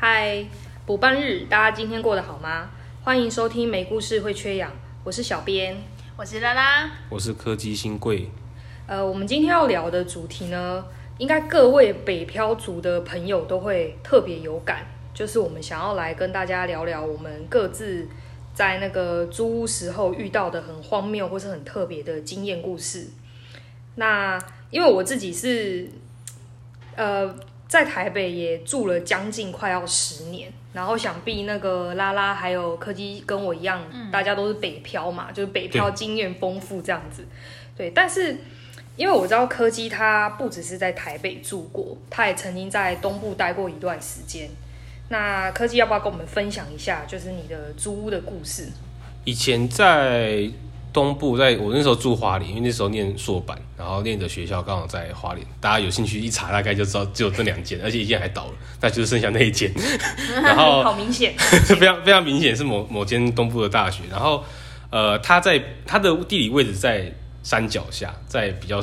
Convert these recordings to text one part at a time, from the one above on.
嗨，补班日，大家今天过得好吗？欢迎收听没故事会缺氧，我是小编。我是拉拉，我是柯基新贵。呃，我们今天要聊的主题呢，应该各位北漂族的朋友都会特别有感，就是我们想要来跟大家聊聊我们各自在那个租屋时候遇到的很荒谬或是很特别的经验故事。那因为我自己是呃在台北也住了将近快要十年，然后想必那个拉拉还有柯基跟我一样，大家都是北漂嘛，就是北漂经验丰富这样子。对，但是因为我知道柯基他不只是在台北住过，他也曾经在东部待过一段时间。那柯基要不要跟我们分享一下，就是你的租屋的故事？以前在东部，在我那时候住花莲，因为那时候念硕班，然后念的学校刚好在花莲，大家有兴趣一查，大概就知道只有这两间，而且一间还倒了，那就是剩下那一间。然后好明显，非常非常明显是某某间东部的大学。然后呃，它在它的地理位置在山脚下，在比较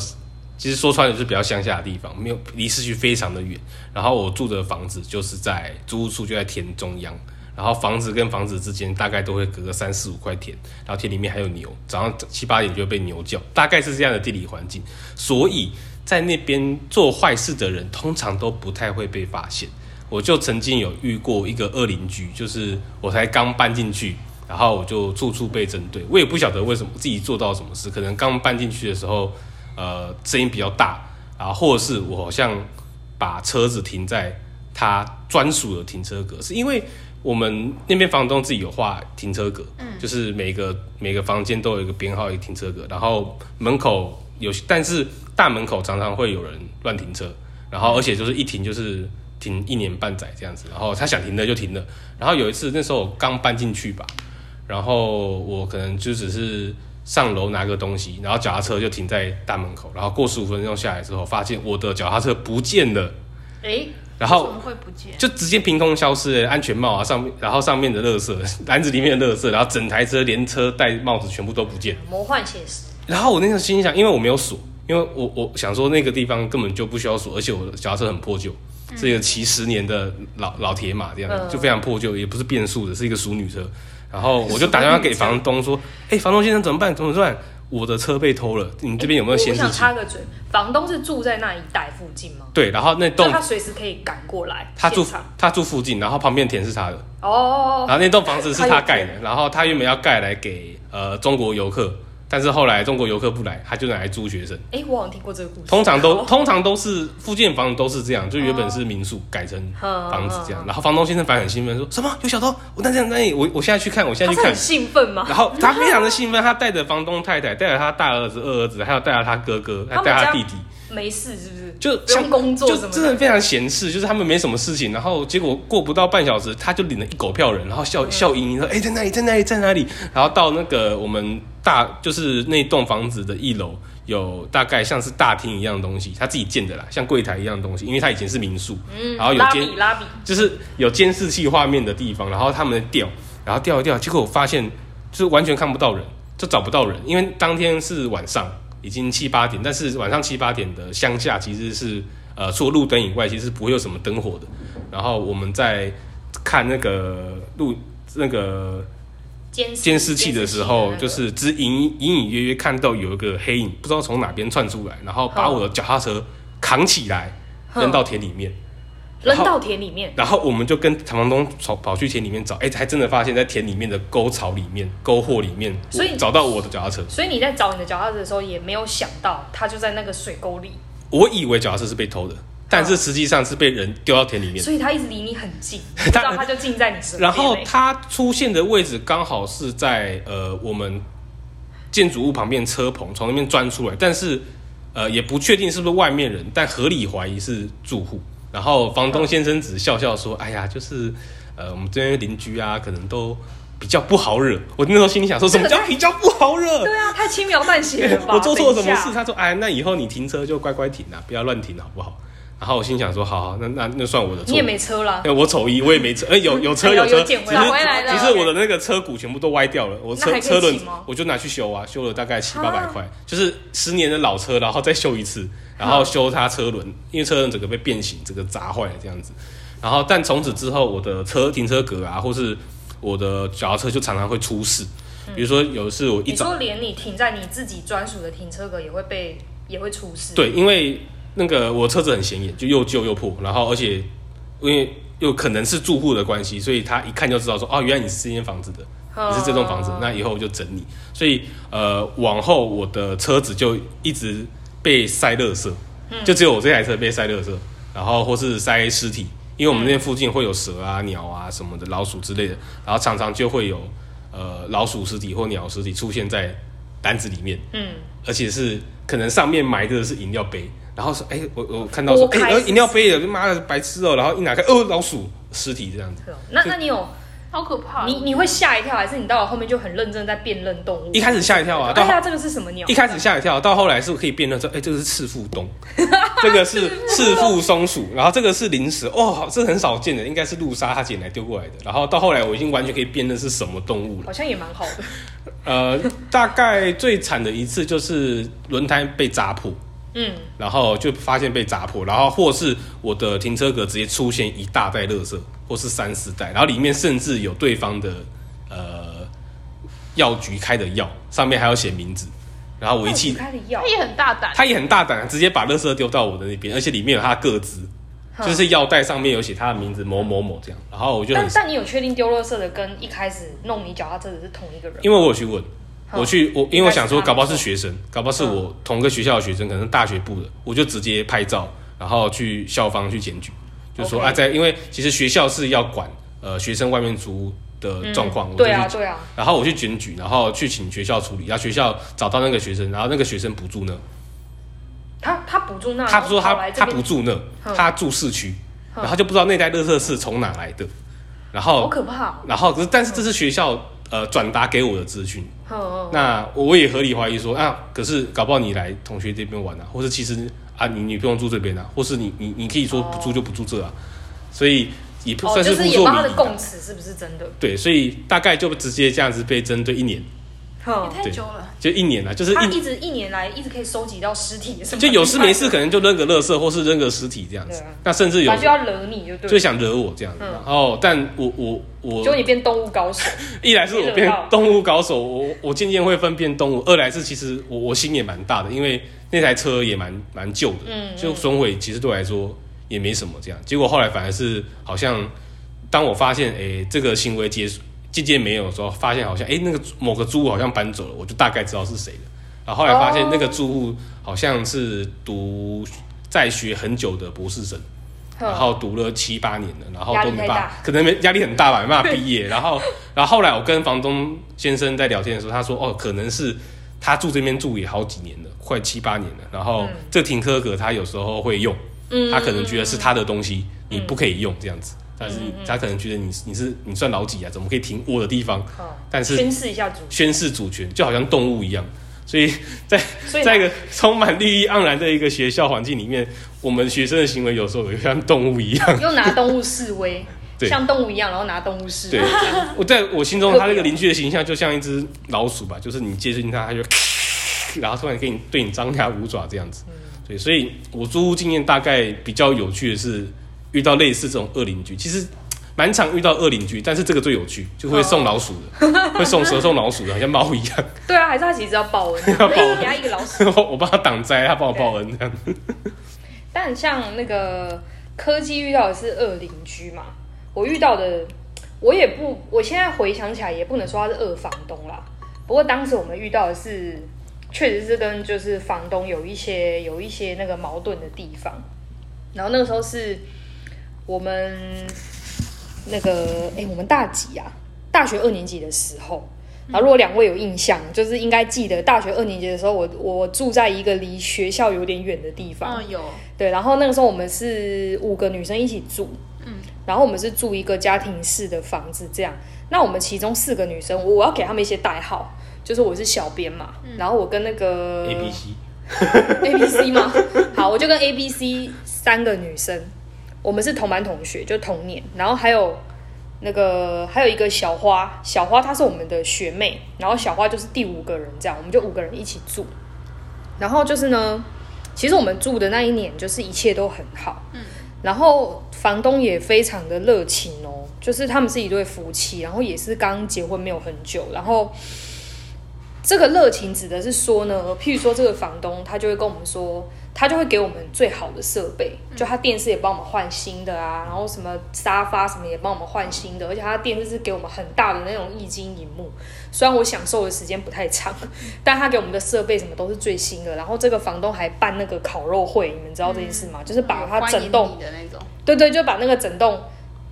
其实说穿了就是比较乡下的地方，没有离市区非常的远。然后我住的房子就是在租屋处就在田中央。然后房子跟房子之间大概都会隔个三四五块田，然后田里面还有牛，早上七八点就会被牛叫，大概是这样的地理环境，所以在那边做坏事的人通常都不太会被发现。我就曾经有遇过一个恶邻居，就是我才刚搬进去，然后我就处处被针对，我也不晓得为什么自己做到什么事，可能刚搬进去的时候，呃，声音比较大，然后或者是我好像把车子停在他专属的停车格，是因为。我们那边房东自己有画停车格，嗯，就是每个每个房间都有一个编号一个停车格，然后门口有，但是大门口常常会有人乱停车，然后而且就是一停就是停一年半载这样子，然后他想停的就停了，然后有一次那时候我刚搬进去吧，然后我可能就只是上楼拿个东西，然后脚踏车就停在大门口，然后过十五分钟下来之后，发现我的脚踏车不见了，哎。然后会不见，就直接凭空消失安全帽啊，上面，然后上面的乐色篮子里面的乐色，然后整台车连车带帽子全部都不见。魔幻现实。然后我那时候心想，因为我没有锁，因为我我想说那个地方根本就不需要锁，而且我的脚踏车很破旧，是一个骑十年的老老铁马，这样就非常破旧，也不是变速的，是一个淑女车。然后我就打电话给房东说：“哎，房东先生怎么办？怎么办？”我的车被偷了，你这边有没有？我想插个嘴，房东是住在那一带附近吗？对，然后那栋他随时可以赶过来。他住他住附近，然后旁边田是他的哦。然后那栋房子是他盖的，然后他原本要盖来给呃中国游客。但是后来中国游客不来，他就拿来租学生。哎，我好像听过这个故事。通常都通常都是附近房子都是这样，就原本是民宿改成房子这样。然后房东先生反而很兴奋，说什么有小偷？我那那那里，我 我现在去看，我现在去看。很兴奋吗？然后他非常的兴奋，他带着房东太太，带着他大儿子、二儿子，还有带着他哥哥，还带他弟弟。没事是不是？就像工作，就真的非常闲事，就是他们没什么事情。然后结果过不到半小时，他就领了一狗票人，然后笑笑盈盈说：“哎，在那里？在那里？在那里？”然后到那个我们。大就是那栋房子的一楼有大概像是大厅一样的东西，他自己建的啦，像柜台一样的东西，因为他以前是民宿，嗯，然后有监，就是有监视器画面的地方，然后他们调，然后调一调，结果我发现就是完全看不到人，就找不到人，因为当天是晚上，已经七八点，但是晚上七八点的乡下其实是呃除了路灯以外，其实不会有什么灯火的，然后我们在看那个路那个。监视器的时候，就是只隐隐隐约约看到有一个黑影，不知道从哪边窜出来，然后把我的脚踏车扛起来扔到田里面，扔到田里面。然后我们就跟唐东跑跑去田里面找，哎，还真的发现，在田里面的沟槽里面、沟壑里面，所以找到我的脚踏车。所以你在找你的脚踏车的时候，也没有想到它就在那个水沟里。我以为脚踏车是被偷的。但是实际上是被人丢到田里面，所以它一直离你很近，知道它就近在你身边。然后它出现的位置刚好是在呃我们建筑物旁边车棚，从那边钻出来，但是呃也不确定是不是外面人，但合理怀疑是住户。然后房东先生只笑笑说：“哎呀，就是呃我们这边邻居啊，可能都比较不好惹。”我那时候心里想说：“ 什么叫比较不好惹？对啊，太轻描淡写了吧？我做错了什么事？”他说：“哎，那以后你停车就乖乖停啊，不要乱停，好不好？”然后我心想说，好好，那那那算我的错。你也没车了，哎，我丑一，我也没车，哎，有 有车有车，有捡回来了只是我的那个车骨全部都歪掉了，我车车轮我就拿去修啊，修了大概七啊八百块，就是十年的老车，然后再修一次，然后修它车轮，因为车轮整个被变形，整个砸坏了这样子。然后但从此之后，我的车停车格啊，或是我的脚踏车就常常会出事，比如说有一次我一早你说连你停在你自己专属的停车格也会被也会出事，对，因为那个我车子很显眼，就又旧又破，然后而且因为又可能是住户的关系，所以他一看就知道说，哦，原来你是这间房子的，嗯，你是这栋房子，那以后我就整你。所以呃，往后我的车子就一直被塞垃圾，就只有我这台车被塞垃圾，然后或是塞尸体，因为我们那边附近会有蛇啊、鸟啊什么的，老鼠之类的，然后常常就会有呃老鼠尸体或鸟尸体出现在篮子里面。嗯，而且是可能上面埋的是饮料杯，然后说，哎、我我看到说，哎、剥开是。不是呃饮料杯了，妈的白痴哦、然后一拿开，哦，老鼠尸体这样子。那那你有好可怕。你你会吓一跳，还是你到了后面就很认真在辨认动物？一开始吓一跳啊，到哎呀，这个是什么鸟？一开始吓一跳，到后来是可以辨认说，哎、这个是赤腹东，这个是 赤腹松鼠，然后这个是零食，哦，好这很少见的，应该是路莎他捡来丢过来的。然后到后来我已经完全可以辨认是什么动物了。好像也蛮好的。呃，大概最惨的一次就是轮胎被扎破。嗯，然后就发现被砸破，然后或是我的停车格直接出现一大袋垃圾，或是三四代，然后里面甚至有对方的呃药局开的药，上面还要写名字，然后我一气，开的药？他，也很大胆，他也很大胆，直接把垃圾丢到我的那边，而且里面有他的个资，就是药袋上面有写他的名字某某某这样，然后我就很但但你有确定丢垃圾的跟一开始弄你脚踏车的是同一个人？因为我有去问，我去我因为我想说，搞不好是学生，搞不好是我同个学校的学生，可能是大学部的，我就直接拍照，然后去校方去检举，就说啊，在因为其实学校是要管呃学生外面租的状况，对啊，对啊，然后我去检举，然后去请学校处理，然后学校找到那个学生，然后那个学生不住那，他他不住那，他说他他不住那，嗯他住市区，然后就不知道那袋垃圾是从哪来的，然后好可怕哦。然后可是但是这是学校呃转达给我的资讯。那我也合理怀疑说啊，可是搞不好你来同学这边玩啊，或者其实啊你你不用住这边啊，或是你你你可以说不住就不住这啊，所以也不哦，算就是他的供词是不是真的。对，所以大概就直接这样子被针对一年，哼也太久了。就一年了，就是一他一直一年来一直可以收集到尸体，什么就有事没事可能就扔个垃圾或是扔个尸体这样子啊，那甚至有他就要惹你就对，就想惹我这样子，嗯然后但我我我就你变动物高手。一来是我变动物高手，我我渐渐会分辨动物；二来是其实我我心也蛮大的，因为那台车也蛮蛮旧的，嗯就损毁其实对我来说也没什么这样。结果后来反而是好像，当我发现诶、这个行为结束渐渐没有的时候，发现好像诶、那个某个租户好像搬走了，我就大概知道是谁了。然后后来发现哦那个住户好像是读在学很久的博士生。然后读了七八年了，然后压都没办法可能没压力很大吧，没办法毕业。然后，然后后来我跟房东先生在聊天的时候，他说：“哦，可能是他住这边住也好几年了，快七八年了。然后这停车格他有时候会用，嗯他可能觉得是他的东西，你不可以用这样子。但是他可能觉得你你是你算老几啊？怎么可以停我的地方？哦但是宣示一下主权，宣示主权，就好像动物一样。所以 在在一个充满绿意盎然的一个学校环境里面，我们学生的行为有时候也像动物一样。又拿动物示威，对像动物一样，然后拿动物示对威。，我在我心中，他那个邻居的形象就像一只老鼠吧，就是你接近他，他就，然后突然给你对你张牙舞爪这样子。对，所以我租屋经验大概比较有趣的是遇到类似这种恶邻居，其实蛮常遇到恶邻居，但是这个最有趣，就会送老鼠的，会送蛇送老鼠的，好像猫一样，对啊，还是他其实要报恩，要报恩给他一个老鼠。我帮他挡灾，他帮我报恩这样。但像那个科技遇到的是恶邻居嘛，我遇到的，我也不，我现在回想起来也不能说他是恶房东啦。不过当时我们遇到的是，确实是跟就是房东有一些有一些那个矛盾的地方。然后那个时候是我们那个哎、我们大几啊？大学二年级的时候。然后，如果两位有印象，就是应该记得大学二年级的时候，我我住在一个离学校有点远的地方。嗯，有。对，然后那个时候我们是五个女生一起住，嗯，然后我们是住一个家庭式的房子，这样。那我们其中四个女生，我我要给她们一些代号，就是我是小编嘛，然后我跟那个 A B C，A B C 吗？好，我就跟 A B C 三个女生，我们是同班同学，就同年，然后还有那个还有一个小花，小花她是我们的学妹，然后小花就是第五个人，这样我们就五个人一起住。然后就是呢，其实我们住的那一年就是一切都很好，嗯，然后房东也非常的热情哦，就是他们是一对夫妻，然后也是刚结婚没有很久，然后。这个热情指的是说呢，譬如说这个房东他就会跟我们说，他就会给我们最好的设备，就他电视也帮我们换新的啊，然后什么沙发什么也帮我们换新的，而且他电视是给我们很大的那种液晶荧幕，虽然我享受的时间不太长，但他给我们的设备什么都是最新的。然后这个房东还办那个烤肉会，你们知道这件事吗？就是把他整栋的那种，对对，就把那个整栋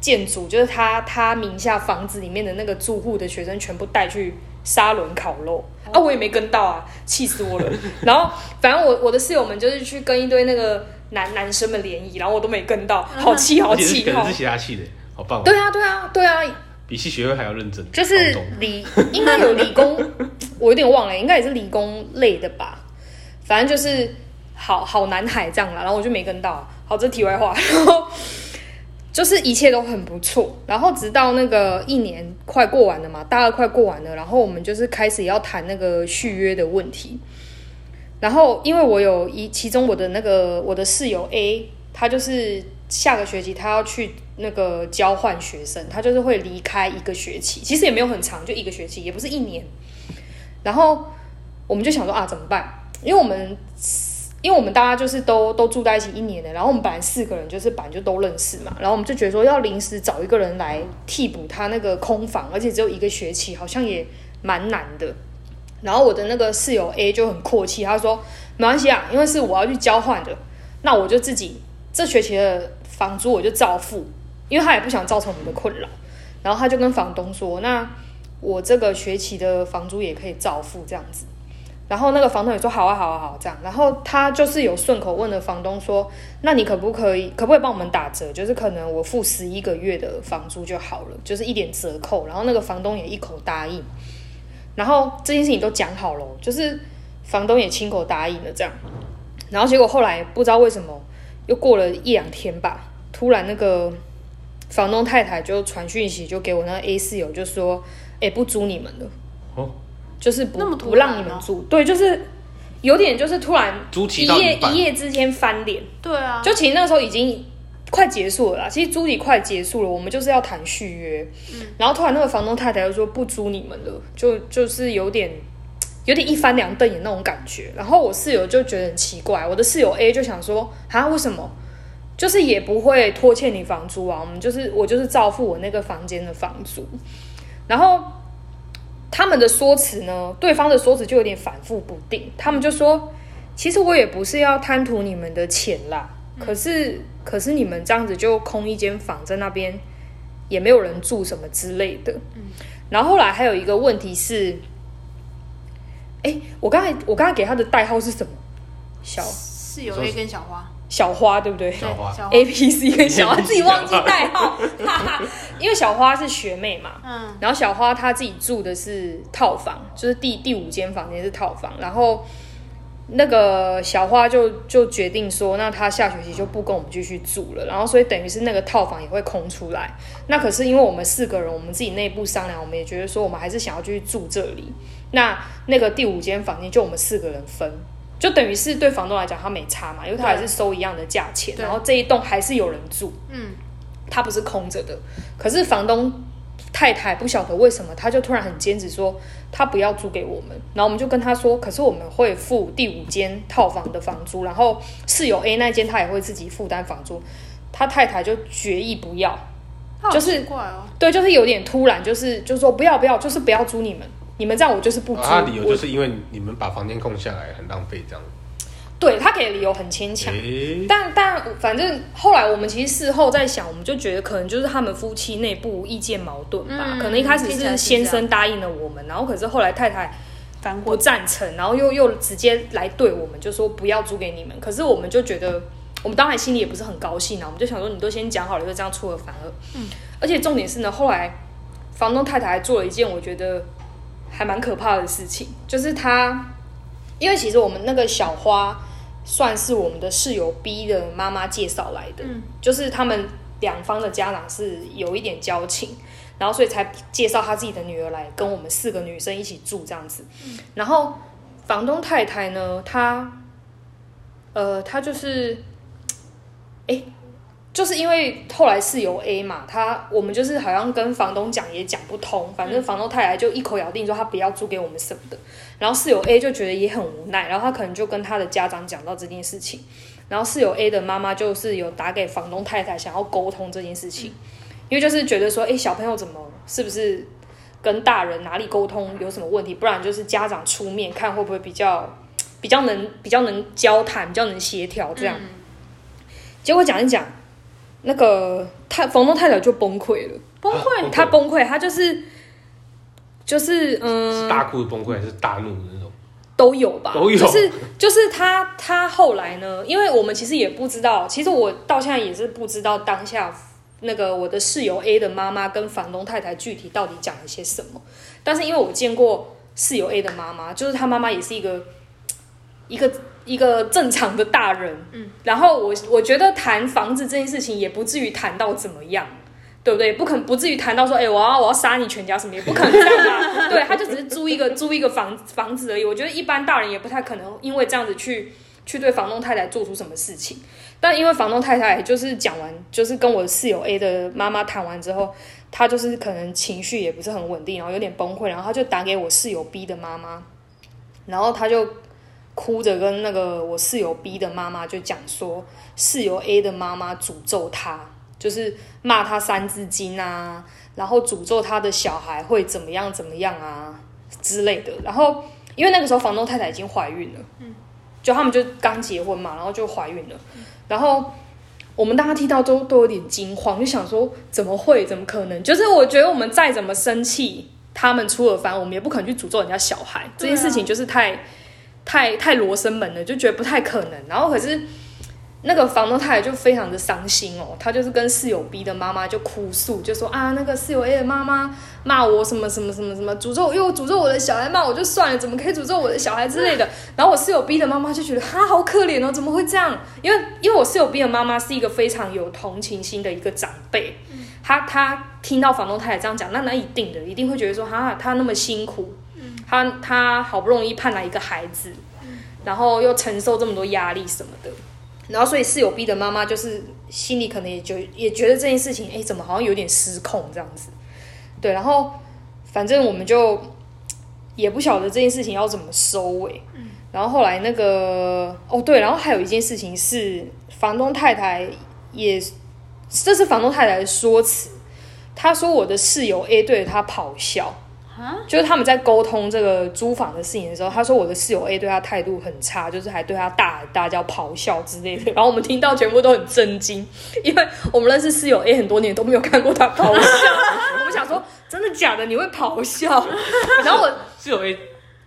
建筑，就是他他名下房子里面的那个住户的学生全部带去。沙伦烤肉啊，我也没跟到啊，气死我了。然后反正我我的室友们就是去跟一堆那个男男生们联谊，然后我都没跟到，好气好气。可能是其他气的，好棒。对啊对啊对啊，比系学会还要认真。就是理应该有理工，我有点忘了，应该也是理工类的吧。反正就是好好男孩这样啦，然后我就没跟到。好，这题外话。然后。就是一切都很不错，然后直到那个一年快过完了嘛，大二快过完了，然后我们就是开始要谈那个续约的问题。然后因为我有一其中我的那个我的室友 A，他就是下个学期他要去那个交换学生，他就是会离开一个学期，其实也没有很长，就一个学期，也不是一年。然后我们就想说啊，怎么办？因为我们。因为我们大家就是都都住在一起一年的，然后我们本来四个人就是本来就都认识嘛，然后我们就觉得说要临时找一个人来替补他那个空房，而且只有一个学期，好像也蛮难的。然后我的那个室友 A 就很阔气，他说没关系啊，因为是我要去交换的，那我就自己这学期的房租我就照付，因为他也不想造成我们的困扰。然后他就跟房东说，那我这个学期的房租也可以照付这样子。然后那个房东也说好啊好啊好这样，然后他就是有顺口问了房东说，那你可不可以可不可以帮我们打折？就是可能我付十一个月的房租就好了，就是一点折扣。然后那个房东也一口答应，然后这件事情都讲好了，就是房东也亲口答应了这样。然后结果后来不知道为什么又过了一两天吧，突然那个房东太太就传讯息就给我那个 A 室友就说，哎不租你们了。哦。就是不不让你们住，对，就是有点就是突然一夜一夜之间翻脸，对啊，就其实那时候已经快结束了啦，其实租期快结束了，我们就是要谈续约，嗯，然后突然那个房东太太又说不租你们了，就就是有点有点一翻两瞪眼那种感觉，然后我室友就觉得很奇怪，我的室友 A 就想说啊为什么，就是也不会拖欠你房租啊，我们就是我就是照付我那个房间的房租，然后。他们的说辞呢？对方的说辞就有点反复不定。他们就说：“其实我也不是要贪图你们的钱啦，可是可是你们这样子就空一间房在那边，也没有人住什么之类的。”嗯。然后后来还有一个问题是，哎，我刚才我刚才给他的代号是什么？小室友 A 跟小花。小花对不对？小花，A P C 跟小花自己忘记代号，因为小花是学妹嘛。嗯。然后小花她自己住的是套房，就是第第五间房间是套房。然后那个小花就就决定说，那她下学期就不跟我们继续住了。然后所以等于是那个套房也会空出来。那可是因为我们四个人，我们自己内部商量，我们也觉得说，我们还是想要继续住这里。那那个第五间房间就我们四个人分。就等于是对房东来讲，他没差嘛，因为他还是收一样的价钱，然后这一栋还是有人住，嗯，他不是空着的。可是房东太太不晓得为什么，他就突然很坚持说他不要租给我们，然后我们就跟他说，可是我们会付第五间套房的房租，然后室友 A 那间他也会自己负担房租，他太太就决意不要，就是对，就是有点突然，就是就是说不要不要，就是不要租你们。你们这样，我就是不租。他理由就是因为你们把房间空下来，很浪费这样。对他给的理由很牵强，但但反正后来我们其实事后在想，我们就觉得可能就是他们夫妻内部意见矛盾吧。可能一开始是先生答应了我们，然后可是后来太太不赞成，然后又又直接来对我们就说不要租给你们。可是我们就觉得，我们当然心里也不是很高兴啊。我们就想说，你都先讲好了，就这样出尔反尔。嗯，而且重点是呢，后来房东太太还做了一件我觉得。还蛮可怕的事情，就是她，因为其实我们那个小花算是我们的室友 B 的妈妈介绍来的，就是他们两方的家长是有一点交情，然后所以才介绍他自己的女儿来跟我们四个女生一起住这样子。然后房东太太呢，她呃，她就是，哎、就是因为后来室友 A 嘛，他我们就是好像跟房东讲也讲不通，反正房东太太就一口咬定说他不要租给我们什么的，然后室友 A 就觉得也很无奈，然后他可能就跟他的家长讲到这件事情，然后室友 A 的妈妈就是有打给房东太太想要沟通这件事情，因为就是觉得说，哎，小朋友怎么是不是跟大人哪里沟通有什么问题，不然就是家长出面看会不会比较比较能比较能交谈，比较能协调这样。结果讲一讲，那个太房东太太就崩溃了，崩啊溃，她崩溃，她就是就是嗯是大哭的崩溃还是大怒的那种？都有吧，都有。就是就是他他后来呢，因为我们其实也不知道，其实我到现在也是不知道当下那个我的室友 A 的妈妈跟房东太太具体到底讲了些什么，但是因为我见过室友 A 的妈妈，就是她妈妈也是一个一个一个正常的大人，嗯，然后我我觉得谈房子这件事情也不至于谈到怎么样。对不对？不可能不至于谈到说，哎、我要我要杀你全家什么，也不可能这样吧？对，他就只是租一个租一个房房子而已。我觉得一般大人也不太可能因为这样子去去对房东太太做出什么事情。但因为房东太太就是讲完，就是跟我室友 A 的妈妈谈完之后，她就是可能情绪也不是很稳定，然后有点崩溃，然后她就打给我室友 B 的妈妈，然后她就哭着跟那个我室友 B 的妈妈就讲说，室友 A 的妈妈诅咒他，就是骂他三字经啊，然后诅咒他的小孩会怎么样怎么样啊之类的。然后因为那个时候房东太太已经怀孕了，嗯，就他们就刚结婚嘛，然后就怀孕了，然后。我们大家听到都都有点惊慌，就想说怎么会？怎么可能？就是我觉得我们再怎么生气，他们出尔反尔，我们也不可能去诅咒人家小孩。这件事情就是太太太罗生门了，就觉得不太可能。然后可是那个房东太太就非常的伤心哦，她就是跟室友 B 的妈妈就哭诉，就说啊，那个室友 A 的妈妈骂我什么什么什么什么，诅咒又诅咒我的小孩，骂我就算了，怎么可以诅咒我的小孩之类的。然后我室友 B 的妈妈就觉得哈好可怜哦，怎么会这样？因为因为我室友 B 的妈妈是一个非常有同情心的一个长辈，她她听到房东太太这样讲，那那一定的一定会觉得说哈她那么辛苦，他他好不容易盼来一个孩子，然后又承受这么多压力什么的。然后，所以室友 B 的妈妈就是心里可能也就也觉得这件事情，哎，怎么好像有点失控这样子？对，然后反正我们就也不晓得这件事情要怎么收尾。然后后来那个哦对，然后还有一件事情是房东太太也，这是房东太太的说辞，她说我的室友 A 对着她咆哮。就是他们在沟通这个租房的事情的时候，他说我的室友 A 对他态度很差，就是还对他大大叫、咆哮之类的。然后我们听到全部都很震惊，因为我们认识室友 A 很多年都没有看过他咆哮。我们想说，真的假的？你会咆哮？然后我室友 A，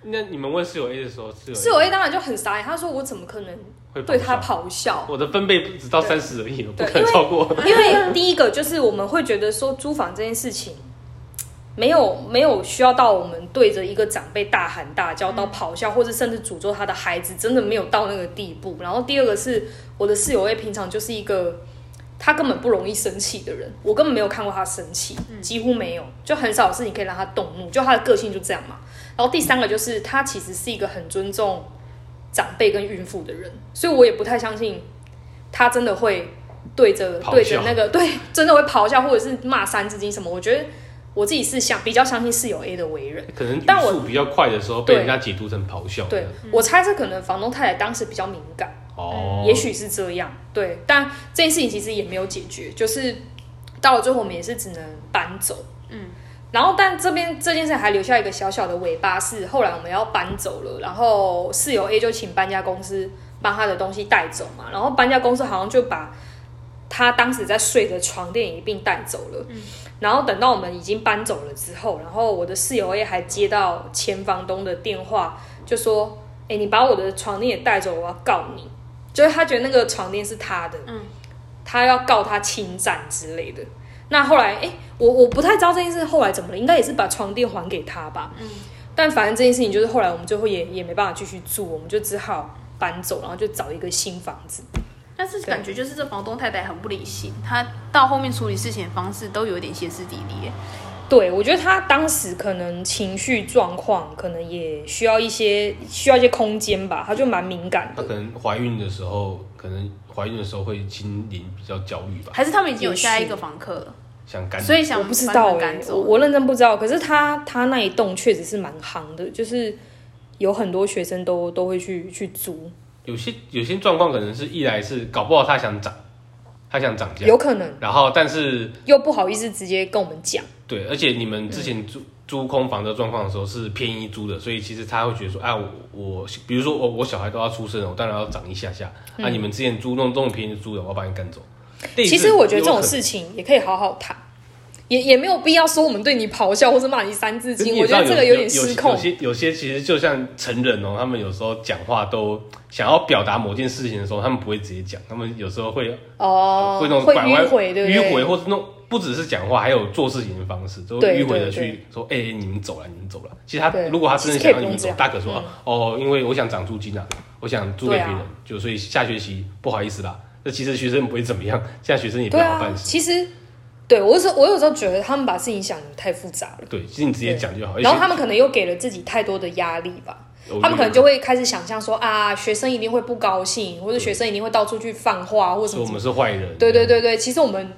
那你们问室友 A 的时候，室友室友 A 当然就很傻眼，他说我怎么可能会对他咆哮？我的分贝只到三十而已，我不对可能超过。因为第一个就是我们会觉得说租房这件事情。没有没有需要到我们对着一个长辈大喊大叫到咆哮，或者甚至诅咒他的孩子，真的没有到那个地步。然后第二个是我的室友 A 平常就是一个他根本不容易生气的人，我根本没有看过他生气，几乎没有，就很少有事情可以让他动怒，就他的个性就这样嘛。然后第三个就是他其实是一个很尊重长辈跟孕妇的人，所以我也不太相信他真的会对着对着那个对真的会咆哮或者是骂三字经什么。我觉得我自己是相比较相信室友 A 的为人。可能语但我速比较快的时候，被人家解读成咆哮。对，我猜是可能房东太太当时比较敏感，哦，也许是这样。对，但这件事情其实也没有解决，就是到了最后我们也是只能搬走。嗯，然后但这边这件事还留下一个小小的尾巴，是后来我们要搬走了，然后室友 A 就请搬家公司把他的东西带走嘛，然后搬家公司好像就把他当时在睡的床垫一并带走了。嗯，然后等到我们已经搬走了之后，然后我的室友 A 还接到前房东的电话，就说：“哎、你把我的床垫也带走，我要告你。”就是他觉得那个床垫是他的，嗯，他要告他侵占之类的。那后来，哎、我我不太知道这件事后来怎么了，应该也是把床垫还给他吧。嗯，但反正这件事情就是后来我们最后也也没办法继续住，我们就只好搬走，然后就找一个新房子。但是感觉就是这房东太太很不理性，她到后面处理事情的方式都有点歇斯底里耶。对，我觉得她当时可能情绪状况，可能也需要一些需要一些空间吧，她就蛮敏感的。她可能怀孕的时候，可能怀孕的时候会心灵比较焦虑吧，还是他们已经有下一个房客了，想赶走。所以想我不知道哎、他赶走。我我认真不知道。可是他他那一栋确实是蛮夯的，就是有很多学生都都会去去租，有些有些状况可能是一来是搞不好他想涨，他想涨价，有可能然后但是又不好意思直接跟我们讲。对，而且你们之前租、租空房的状况的时候是便宜租的，所以其实他会觉得说，啊，我我比如说我我小孩都要出生了，我当然要涨一下下。啊，你们之前租那种这种便宜租的，我要把你赶走。其实我觉得这种事情也可以好好谈，也也没有必要说我们对你咆哮或者骂你三字经。我觉得这个有点失控有。些有些其实就像成人哦，他们有时候讲话都想要表达某件事情的时候，他们不会直接讲，他们有时候会哦，会那种拐弯迂回，对？迂回，或者那种不只是讲话，还有做事情的方式，都对迂回的去说，哎、你们走了，你们走了。其实他如果他真的想要你们走，大可说、哦，因为我想涨租金啊，我想租给别人，就所以下学期不好意思啦。那其实学生不会怎么样，现在学生也不好办，事。其实对我有时候我有时候觉得他们把事情想的太复杂了，对，其实你直接讲就好。然后他们可能又给了自己太多的压力吧。他们可能就会开始想象说啊，学生一定会不高兴，或者学生一定会到处去放话，或者什么我们。是坏人。对对对对，其实我们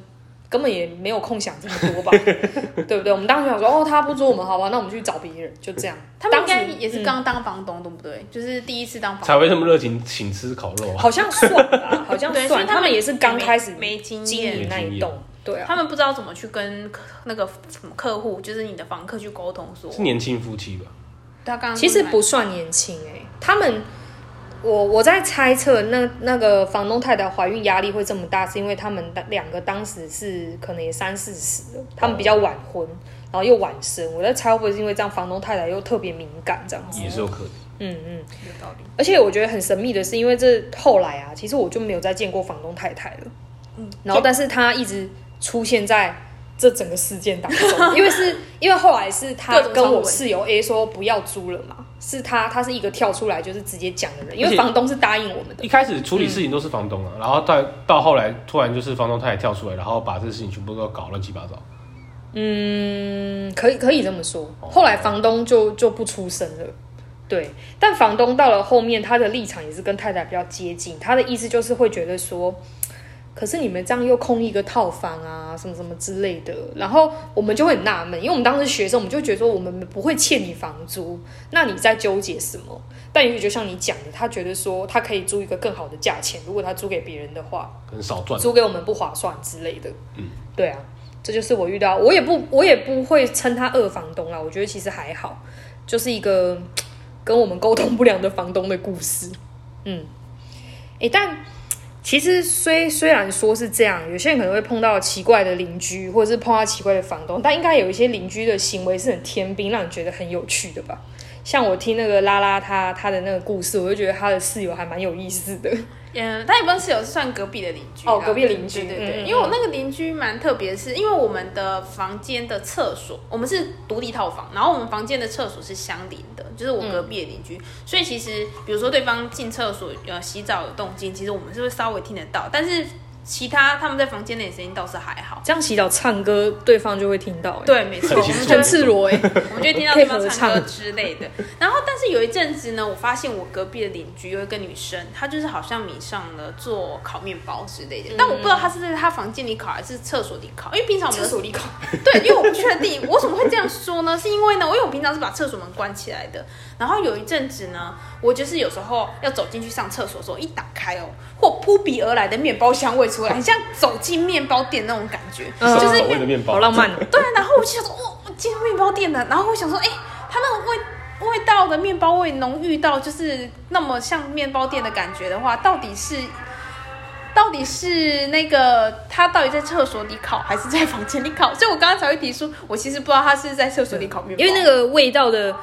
根本也没有空想这么多吧，对不对？我们当时想说，哦，他不租我们，好吧，那我们去找别人，就这样。他们应该也是刚当房东，对不对？就是第一次当房才会这么热情，请吃烤肉啊。好像算吧，好像对所以算。他们也是刚开始没没经经验营那一栋，对啊。他们不知道怎么去跟客那个什么客户，就是你的房客去沟通说，是年轻夫妻吧？他刚刚其实不算年轻哎、他们，我我在猜测那那个房东太太怀孕压力会这么大，是因为他们当两个当时是可能也三四十了，他们比较晚婚，然后又晚生。我在猜会不会是因为这样，房东太太又特别敏感这样子？也是有可能。嗯嗯。有道理。而且我觉得很神秘的是，因为这后来啊，其实我就没有再见过房东太太了。嗯，然后但是他一直出现在这整个事件当中，因为是 因为后来是他跟我室友 A 说不要租了嘛，是他他是一个跳出来就是直接讲的人，因为房东是答应我们的一。开始处理事情都是房东啊，然后到到后来突然就是房东他也跳出来，然后把这个事情全部都搞乱七八糟。嗯，可以可以这么说。后来房东就就不出声了。对，但房东到了后面，他的立场也是跟太太比较接近。他的意思就是会觉得说，可是你们这样又空一个套房啊，什么什么之类的。然后我们就会很纳闷，因为我们当时学生，我们就觉得说我们不会欠你房租，那你在纠结什么？但也许就像你讲的，他觉得说他可以租一个更好的价钱，如果他租给别人的话，可能少赚。租给我们不划算之类的。嗯，对啊，这就是我遇到，我也不我也不会称他二房东啊，我觉得其实还好，就是一个跟我们沟通不良的房东的故事。嗯，诶，但其实虽虽然说是这样，有些人可能会碰到奇怪的邻居，或者是碰到奇怪的房东，但应该有一些邻居的行为是很天兵，让你觉得很有趣的吧。像我听那个拉拉他他的那个故事，我就觉得他的室友还蛮有意思的。嗯，他也不是室友，是算隔壁的邻居。哦隔壁邻居对对对，嗯嗯因为我那个邻居蛮特别，是因为我们的房间的厕所，我们是独立套房，然后我们房间的厕所是相邻的，就是我隔壁的邻居，所以其实比如说对方进厕所呃洗澡有动静，其实我们是会稍微听得到，但是其他他们在房间内的声音倒是还好。这样洗澡唱歌，对方就会听到、欸。对，没错，很清楚我们就很赤裸哎、我们就会听到对方唱歌之类的。然后，但是有一阵子呢，我发现我隔壁的邻居有一个女生，她就是好像迷上了做烤面包之类的，但我不知道她是在她房间里烤还是厕所里烤，因为平常我们的厕所里烤，对，因为我不确定，我为什么会这样说呢？是因为呢，因为我平常是把厕所门关起来的，然后有一阵子呢，我就是有时候要走进去上厕所的时候，一打开哦，或扑鼻而来的面包香味出来，很像走进面包店那种感觉，嗯就是好浪漫哦。对，然后我就想说，哦，我进入面包店了，然后我想说，哎、它那个味味道的面包味浓郁到就是那么像面包店的感觉的话，到底是到底是那个他到底在厕所里烤还是在房间里烤？所以我刚刚才会提出，我其实不知道他是在厕所里烤面包，因为那个味道的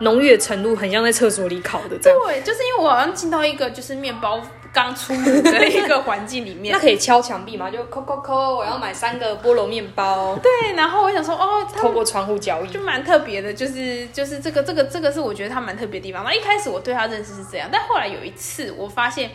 浓郁的程度很像在厕所里烤的这样。对，就是因为我好像进到一个就是面包刚出炉的一个环境里面那。可以敲墙壁嘛？就扣扣扣，我要买三个菠萝面包，对，然后我想说，哦，他透过窗户交易就。蛮特别的，就是就是这个这个这个是我觉得他蛮特别的地方。那一开始我对他认识是这样，但后来有一次我发现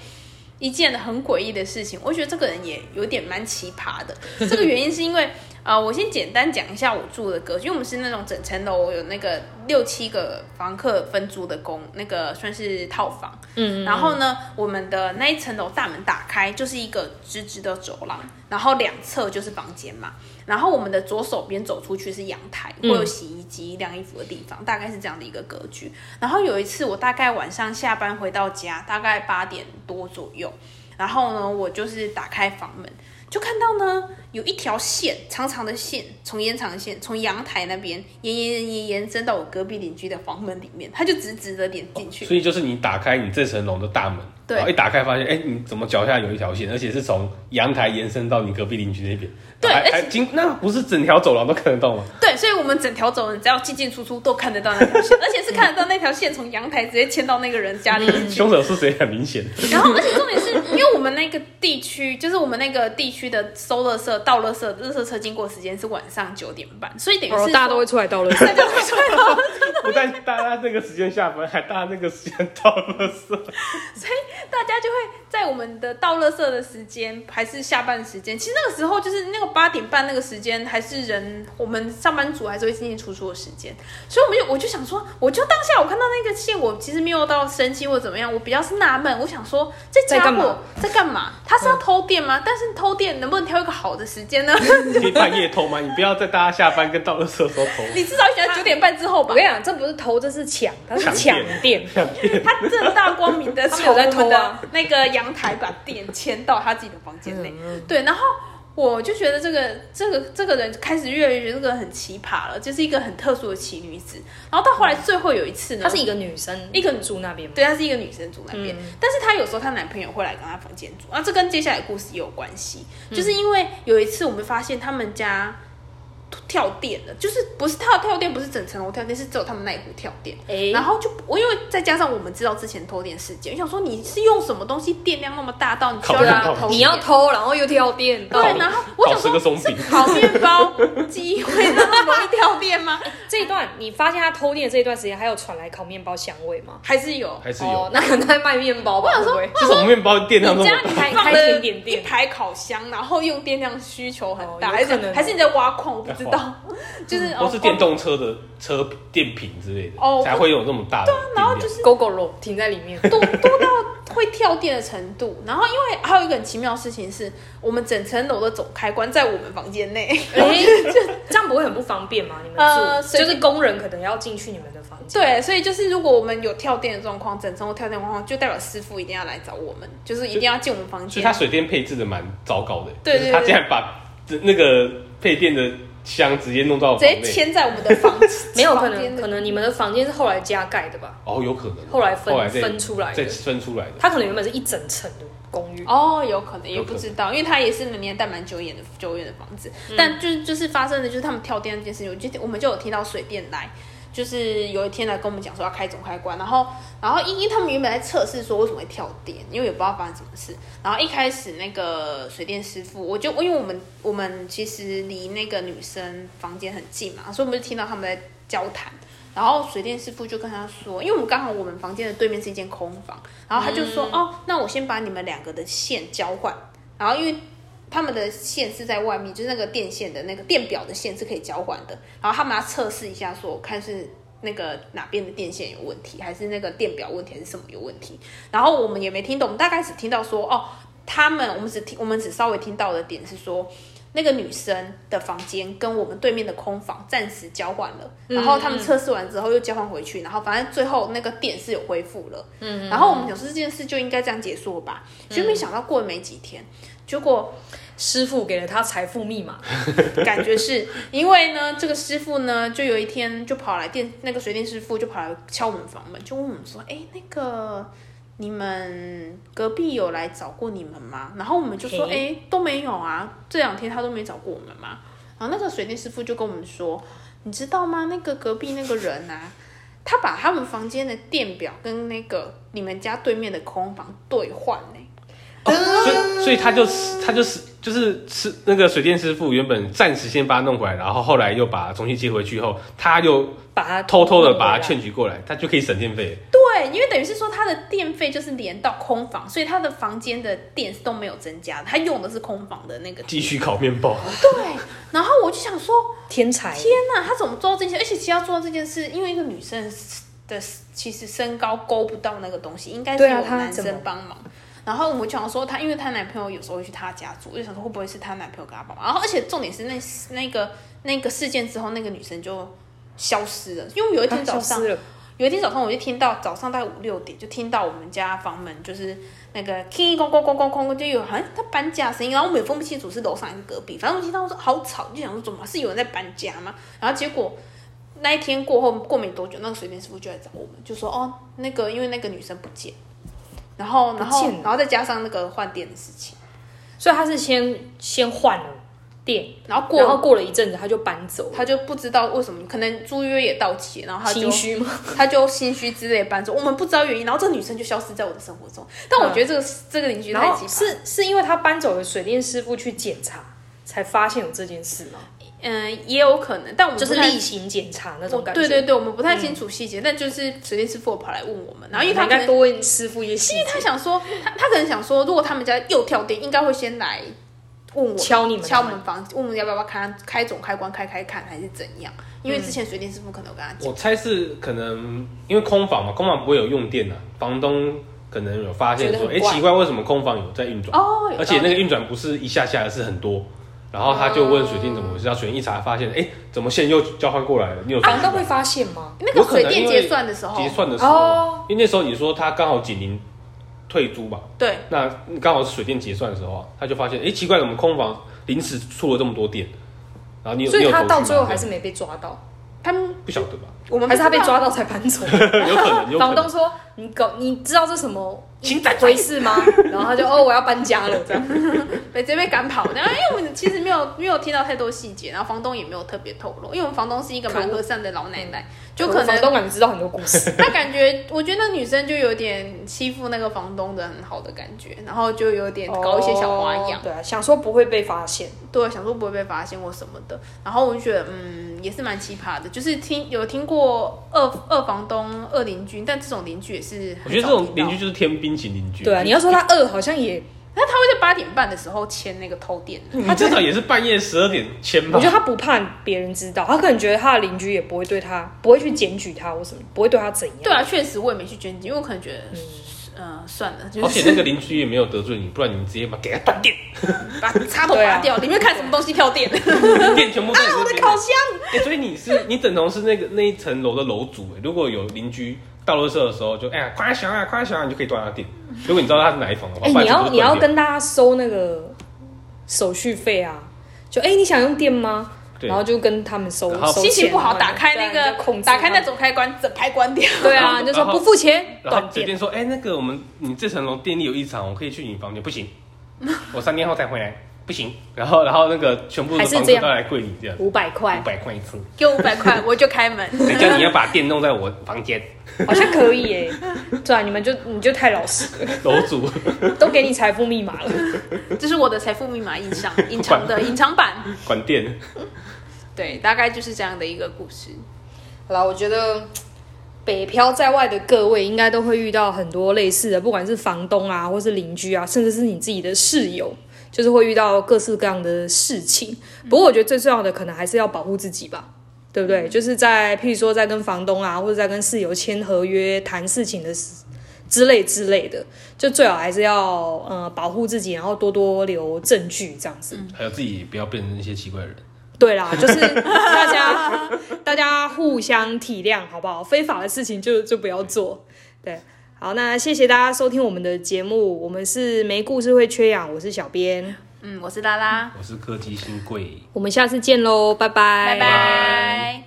一件很诡异的事情，我觉得这个人也有点蛮奇葩的。这个原因是因为呃，我先简单讲一下我住的格局，因为我们是那种整层楼有那个六七个房客分租的公，那个算是套房。嗯，然后呢，我们的那一层楼大门打开就是一个直直的走廊，然后两侧就是房间嘛。然后我们的左手边走出去是阳台，会有洗衣机、晾衣服的地方，大概是这样的一个格局。然后有一次，我大概晚上下班回到家，大概八点多左右，然后呢，我就是打开房门，就看到呢有一条线，长长的线，从延长线从阳台那边延延延延延伸到我隔壁邻居的房门里面，它就直直的连进去。所以就是你打开你这层楼的大门，对然后一打开发现，哎、你怎么脚下有一条线，而且是从阳台延伸到你隔壁邻居那边，还对还经那不是整条走廊都看得到吗？对，所以我们整条走廊只要进进出出都看得到那条线，而且是看得到那条线从阳台直接牵到那个人家里。凶手是谁很明显，然后，而且重点是因为我们那个地区，就是我们那个地区的收垃圾、倒垃圾、垃圾车经过时间是晚上九点半，所以等于是哦大家都会出来倒垃圾。大家都会出来倒垃圾不但大家那个时间下班，还大家那个时间倒垃圾。所以大家就会在我们的倒垃圾的时间还是下班时间，其实那个时候就是那个八点半那个时间，还是人我们上班族还是会进进出出的时间，所以我们就我就想说，我就当下我看到那个线，我其实没有到生气或怎么样，我比较是纳闷，我想说这家伙在干嘛嘛？他是要偷电吗？但是偷电能不能挑一个好的时间呢？可以半夜偷吗？你不要在大家下班跟倒垃圾的时候偷。你至少选九点半之后吧我跟。你讲，这不是偷，这是抢，他是抢抢电电。他正大光明的他没有在偷啊的那个阳台把电牵到他自己的房间内。嗯对，然后我就觉得这个这个这个人开始越来越觉得这个很奇葩了，就是一个很特殊的奇女子。然后到后来最后有一次呢，她是一个女生，一个住那边吗？对，她是一个女生住那边，嗯但是她有时候她男朋友会来跟她房间住，啊，这跟接下来的故事也有关系，嗯就是因为有一次我们发现他们家跳电了，就是不是他跳电，不是整层楼跳电，是只有他们那一户跳电，哎然后就我因为再加上我们知道之前偷电事件，我想说你是用什么东西电量那么大到你需要让他偷？你要偷，然后又跳电，对，然后 我想说松饼是烤面包机会那么容易跳电吗？这一段你发现他偷电的这一段时间，还有传来烤面包香味吗？还是有？还是有，哦，那可能在卖面包吧？我想说这种面包电量那么大，你家你开开放了甜点店一排烤箱，然后用电量需求很大，哦还是还是你在挖矿？我不知道，就是或是电动车的车电瓶之类的，哦才会有那么大的电量。然后就是狗狗肉停在里面。多多到会跳电的程度。然后因为还有一个很奇妙的事情是，我们整层楼的总开关在我们房间内。哎，这样不会很不方便吗？你们住呃就是工人可能要进去你们的房间。对，所以就是如果我们有跳电的状况，整层楼跳电的状况，就代表师傅一定要来找我们，就是一定要进我们房间所以他。水电配置的蛮糟糕的，对对就是他竟然把那个配电的箱直接弄到直接房内，牵在我们的房，没有可能，可能你们的房间是后来加盖的吧？哦，有可能后来分分出来的再分出来的，它可能原本是一整层的公寓。哦，有可能也不知道，因为它也是年代蛮久远的久远的房子，嗯但就是就是发生的就是他们跳电那件事情，我就我们就有听到水电来。就是有一天来跟我们讲说要开总开关，然后然后因因他们原本在测试说为什么会跳电，因为也不知道发生什么事。然后一开始那个水电师傅，我就因为我们我们其实离那个女生房间很近嘛，所以我们就听到他们在交谈。然后水电师傅就跟他说，因为我们刚好我们房间的对面是一间空房，然后他就说，哦，那我先把你们两个的线交换，然后因为他们的线是在外面，就是那个电线的那个电表的线是可以交换的，然后他们要测试一下说，看是那个哪边的电线有问题，还是那个电表问题，还是什么有问题。然后我们也没听懂，我们大概只听到说，哦，他们我们只听我们只稍微听到的点是说。那个女生的房间跟我们对面的空房暂时交换了，然后他们测试完之后又交换回去，然后反正最后那个电是有恢复了。嗯，然后我们想说这件事就应该这样结束了吧，就没想到过了没几天，结果师傅给了他财富密码，感觉是因为呢，这个师傅呢，就有一天就跑来电那个水电师傅就跑来敲我们房门，就问我们说：“哎，那个你们隔壁有来找过你们吗？”然后我们就说：“嘿哎，都没有啊，这两天他都没找过我们嘛。”然后那个水电师傅就跟我们说：“你知道吗？那个隔壁那个人啊，他把他们房间的电表跟那个你们家对面的空房兑换呢、所以所以他就他就是就是是那个水电师傅原本暂时先把他弄回来，然后后来又把他重新接回去后，他又把他偷偷的把他劝举过来，他就可以省电费。对，因为等于是说他的电费就是连到空房，所以他的房间的电是都没有增加的，他用的是空房的那个。继续烤面包，对，然后我就想说，天才，天哪，他怎么做到这些？而且其实要做到这件事，因为一个女生的其实身高勾不到那个东西，应该是有男生帮忙。然后我就想说她，因为她男朋友有时候会去她家住，我就想说会不会是她男朋友跟她帮忙。然后而且重点是那那个那个事件之后，那个女生就消失了，因为有一天早上，有一天早上，我就听到早上大概五六点，就听到我们家房门就是那个叮咣咣咣咣咣，就有好像她搬家的声音，然后我们也分不清楚是楼上还是隔壁，反正我听到说好吵，就想说怎么是有人在搬家吗？然后结果那一天过后过没多久，那个水电师傅就来找我们，就说哦那个因为那个女生不见，然后然后然后再加上那个换电的事情，所以他是先先换了电，然后过然后过了一阵子他就搬走了，他就不知道为什么，可能租约也到期，然后他就心虚吗？他就心虚之类搬走，我们不知道原因，然后这个女生就消失在我的生活中。但我觉得这个、这个邻居太奇葩，是是因为他搬走了，水电师傅去检查，才发现有这件事吗？嗯、也有可能，但我们就是例行检查那种感觉。对对对，我们不太清楚细节，但就是水电师傅有跑来问我们，然后因为他应该多问师傅一些细节。他想说，他他可能想说，如果他们家又跳电，应该会先来问我敲你们敲门房，问我们要不要开开总开关开开看还是怎样？因为之前水电师傅可能有跟他讲，我猜是可能因为空房嘛，空房不会有用电啊，房东可能有发现说，哎、奇怪，为什么空房有在运转？哦，而且那个运转不是一下下，而是很多。然后他就问水电怎么回事，然后水电一查发现，哎，怎么线又交换过来了？你有房东会发现吗？那有个水电结算的时候，结算的时候，哦因为那时候你说他刚好紧邻退租吧，对，那刚好是水电结算的时候啊，他就发现，哎，奇怪，怎么空房临时出了这么多电，然后你有所以他到最后还是没被抓到，他们不晓得吧？我们还是他被抓到才搬走？有可能，有可能房东。说：“你搞，你知道这什么请再回事吗？”然后他就：“哦，我要搬家了。”这样。被直接被赶跑。然后因为我们其实没有没有听到太多细节，然后房东也没有特别透露，因为我们房东是一个蛮和善的老奶奶，就可能房东感觉知道很多故事。他感觉，我觉得那女生就有点欺负那个房东的很好的感觉，然后就有点搞一些小花样哦，对啊，想说不会被发现。对，想说不会被发现或什么的。然后我就觉得，嗯，也是蛮奇葩的，就是听有听过二二房东、二邻居，但这种邻居也是我觉得这种邻居，就是天兵型邻居。对啊，你要说他二，好像也，那他会在八点半的时候签那个偷电的。他至少也是半夜十二点签吧。我觉得他不怕别人知道，他可能觉得他的邻居也不会对他，不会去检举他或什么，不会对他怎样。对啊，确实我也没去检举，因为我可能觉得，嗯、算了，就而且那个邻居也没有得罪你，不然你直接把给他断电，把插头拔掉，里面看什么东西跳电。电全部 啊，我。的烤箱。欸所以你是你等同是那个那一层楼的楼主哎、如果有邻居到垃圾的时候就，哎呀快小啊快小啊，你就可以断他电。如果你知道他是哪一房的话，你要你要跟大家收那个手续费啊，就哎、你想用电吗？对然后就跟他们收，收心情不好，打开那个打开那他们总开关，整排关掉。对啊，就说不付钱然后断电。水电说，哎、那个我们你这层楼电力有异常，我可以去你房间，不行，我三天后才回来，不行。然后然后那个全部的还是这样房子都来跪你这样，五百块五，百块一次，给我五百块，我就开门。谁叫你要把电弄在我房间，好像可以耶。对啊，你们就你就太老实了，楼主都给你财富密码了。这是我的财富密码隐藏 隐藏的隐藏版。管电，对，大概就是这样的一个故事。好了，我觉得北漂在外的各位应该都会遇到很多类似的，不管是房东啊，或是邻居啊，甚至是你自己的室友，就是会遇到各式各样的事情。不过我觉得最重要的可能还是要保护自己吧。对不对？就是在譬如说在跟房东啊，或者在跟室友签合约、谈事情的时之类之类的，就最好还是要呃保护自己，然后多多留证据这样子。还有自己不要变成那些奇怪的人。对啦，就是大家大家互相体谅，好不好？非法的事情就就不要做。对，好，那谢谢大家收听我们的节目，我们是没故事会缺氧，我是小编，嗯，我是拉拉，我是科技新贵。我们下次见喽，拜拜，拜拜。